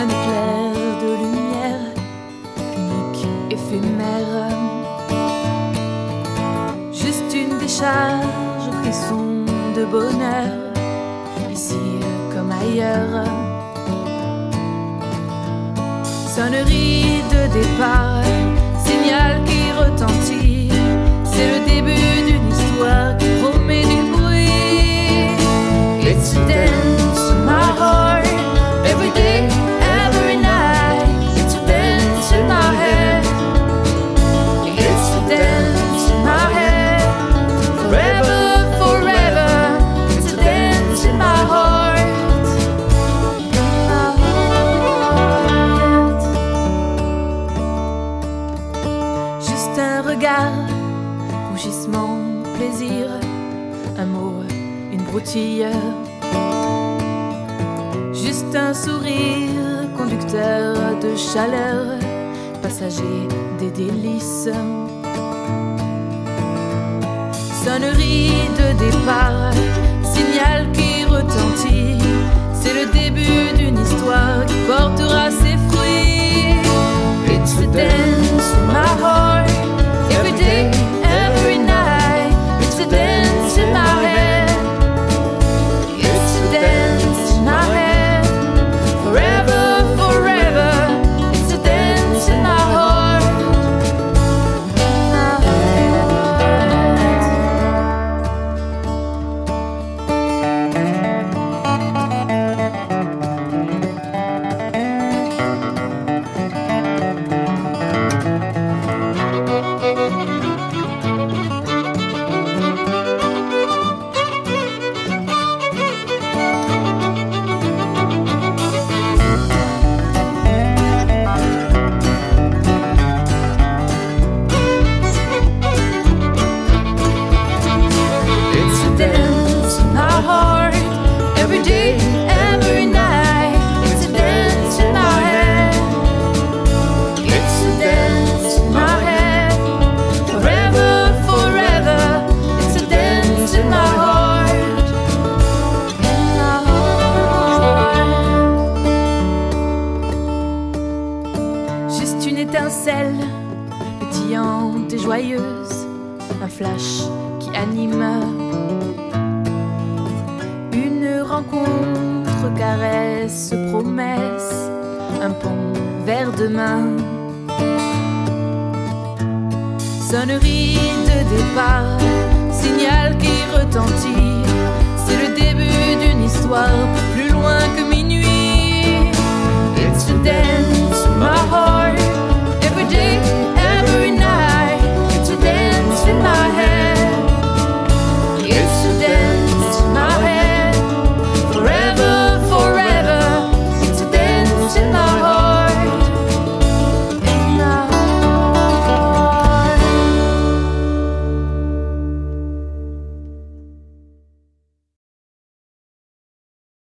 un éclair de lumière unique, éphémère. Juste une décharge au frisson de bonheur, ici comme ailleurs. Sonnerie de départ. Plaisir, un mot, une broutille. Juste un sourire, conducteur de chaleur, passager des délices. Sonnerie de départ, étincelle, pétillante et joyeuse, un flash qui anime. Une rencontre, caresse, promesse, un pont vers demain. Sonnerie de départ, signal qui retentit. C'est le début d'une histoire